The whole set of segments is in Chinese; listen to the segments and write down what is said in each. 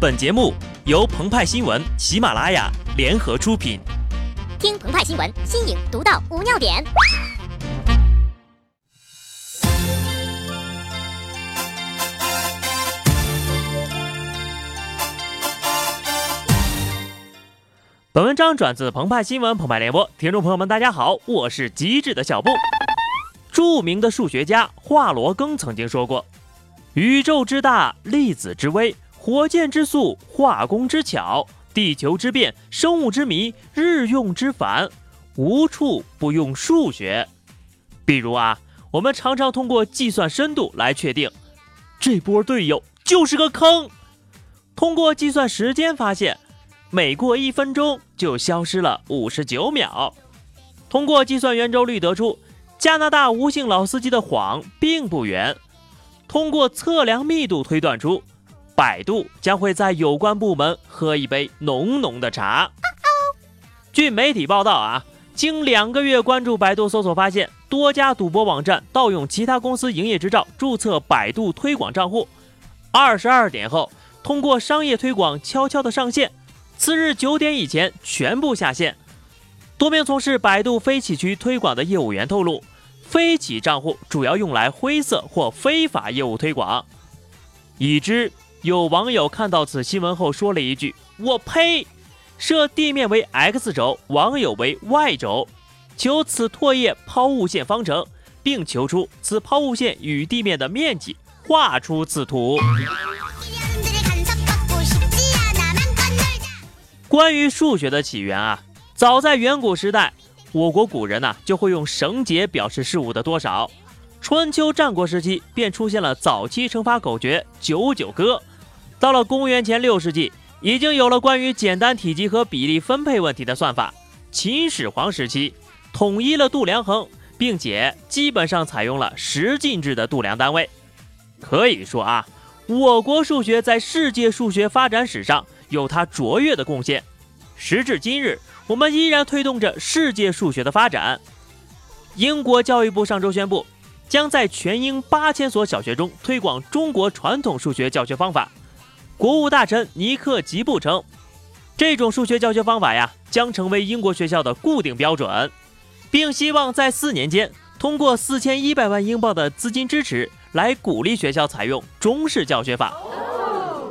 本节目由澎湃新闻、喜马拉雅联合出品。听澎湃新闻，新颖独到，无尿点。本文章转自澎湃新闻《澎湃联播，听众朋友们，大家好，我是机智的小布。著名的数学家华罗庚曾经说过：“宇宙之大，粒子之微。”火箭之速，化工之巧，地球之变，生物之谜，日用之繁，无处不用数学。比如啊，我们常常通过计算深度来确定这波队友就是个坑；通过计算时间发现每过一分钟就消失了五十九秒；通过计算圆周率得出加拿大无姓老司机的谎并不圆；通过测量密度推断出。百度将会在有关部门喝一杯浓浓的茶。据媒体报道啊，经两个月关注百度搜索，发现多家赌博网站盗用其他公司营业执照注册百度推广账户。二十二点后，通过商业推广悄悄的上线，次日九点以前全部下线。多名从事百度非企区推广的业务员透露，非企账户主要用来灰色或非法业务推广，已知。有网友看到此新闻后说了一句：“我呸！”设地面为 x 轴，网友为 y 轴，求此唾液抛物线方程，并求出此抛物线与地面的面积，画出此图。关于数学的起源啊，早在远古时代，我国古人呐就会用绳结表示事物的多少。春秋战国时期便出现了早期乘法口诀“九九歌”。到了公元前六世纪，已经有了关于简单体积和比例分配问题的算法。秦始皇时期统一了度量衡，并且基本上采用了十进制的度量单位。可以说啊，我国数学在世界数学发展史上有它卓越的贡献。时至今日，我们依然推动着世界数学的发展。英国教育部上周宣布，将在全英八千所小学中推广中国传统数学教学方法。国务大臣尼克吉布称，这种数学教学方法呀，将成为英国学校的固定标准，并希望在四年间通过四千一百万英镑的资金支持，来鼓励学校采用中式教学法。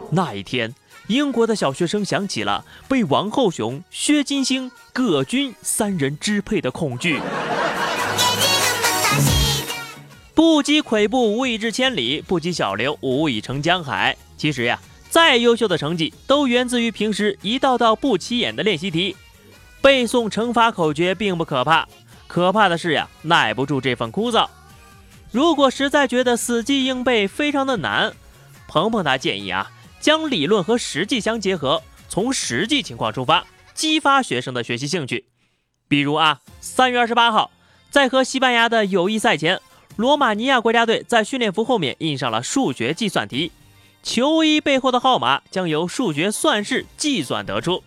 那一天，英国的小学生想起了被王后雄、薛金星、葛军三人支配的恐惧。不积跬步，无以至千里；不积小流，无以成江海。其实呀。再优秀的成绩，都源自于平时一道道不起眼的练习题。背诵乘法口诀并不可怕，可怕的是呀，耐不住这份枯燥。如果实在觉得死记硬背非常的难，鹏鹏他建议啊，将理论和实际相结合，从实际情况出发，激发学生的学习兴趣。比如啊，三月二十八号，在和西班牙的友谊赛前，罗马尼亚国家队在训练服后面印上了数学计算题。球衣背后的号码将由数学算式计算得出。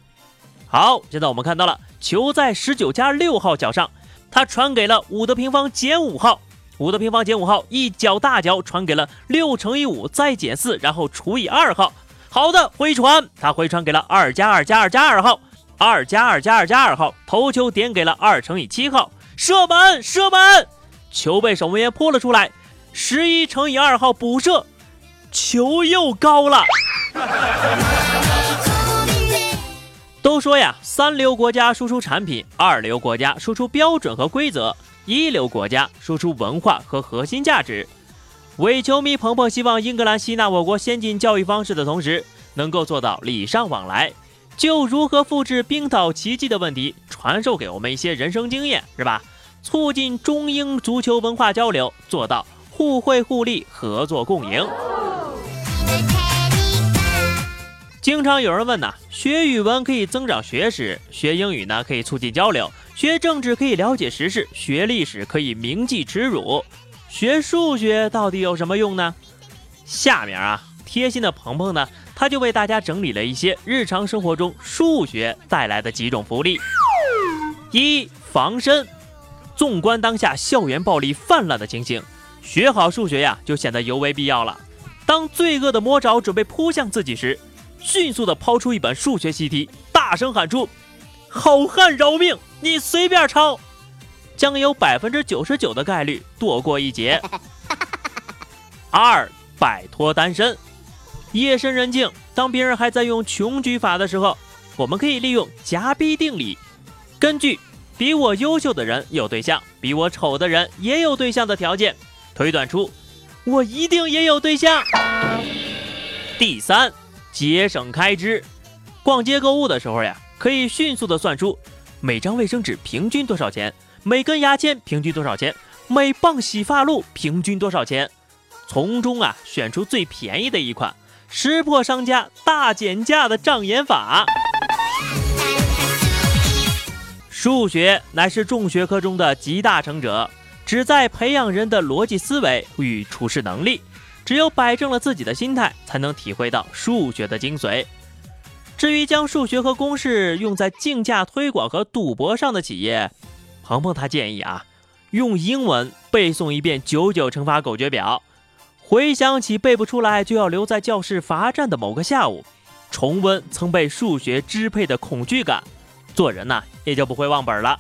好，现在我们看到了球在十九加六号脚上，它传给了五的平方减五号，五的平方减五号一脚大脚传给了六乘以五再减四，然后除以二号。好的，回传，它回传给了二加二加二加二号，二加二加二加二号头球点给了二乘以七号，射门，射门，球被守门员扑了出来，十一乘以二号补射。球又高了。都说呀，三流国家输出产品，二流国家输出标准和规则，一流国家输出文化和核心价值。伪球迷鹏鹏希望英格兰吸纳我国先进教育方式的同时，能够做到礼尚往来，就如何复制冰岛奇迹的问题，传授给我们一些人生经验，是吧？促进中英足球文化交流，做到互惠互利、合作共赢。经常有人问呐，学语文可以增长学识，学英语呢可以促进交流，学政治可以了解时事，学历史可以铭记耻辱，学数学到底有什么用呢？下面啊，贴心的鹏鹏呢，他就为大家整理了一些日常生活中数学带来的几种福利。一、防身。纵观当下校园暴力泛滥的情形，学好数学呀，就显得尤为必要了。当罪恶的魔爪准备扑向自己时，迅速的抛出一本数学习题，大声喊出：“好汉饶命，你随便抄，将有百分之九十九的概率躲过一劫。”二，摆脱单身。夜深人静，当别人还在用穷举法的时候，我们可以利用夹逼定理，根据比我优秀的人有对象，比我丑的人也有对象的条件，推断出我一定也有对象。第三，节省开支。逛街购物的时候呀，可以迅速的算出每张卫生纸平均多少钱，每根牙签平均多少钱，每磅洗发露平均多少钱，从中啊选出最便宜的一款。识破商家大减价的障眼法。数学乃是众学科中的集大成者，旨在培养人的逻辑思维与处事能力。只有摆正了自己的心态，才能体会到数学的精髓。至于将数学和公式用在竞价推广和赌博上的企业，鹏鹏他建议啊，用英文背诵一遍九九乘法口诀表。回想起背不出来就要留在教室罚站的某个下午，重温曾被数学支配的恐惧感，做人呐也就不会忘本了。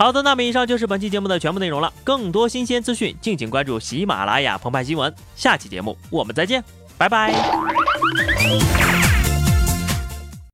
好的，那么以上就是本期节目的全部内容了。更多新鲜资讯，敬请关注喜马拉雅澎湃新闻。下期节目我们再见，拜拜。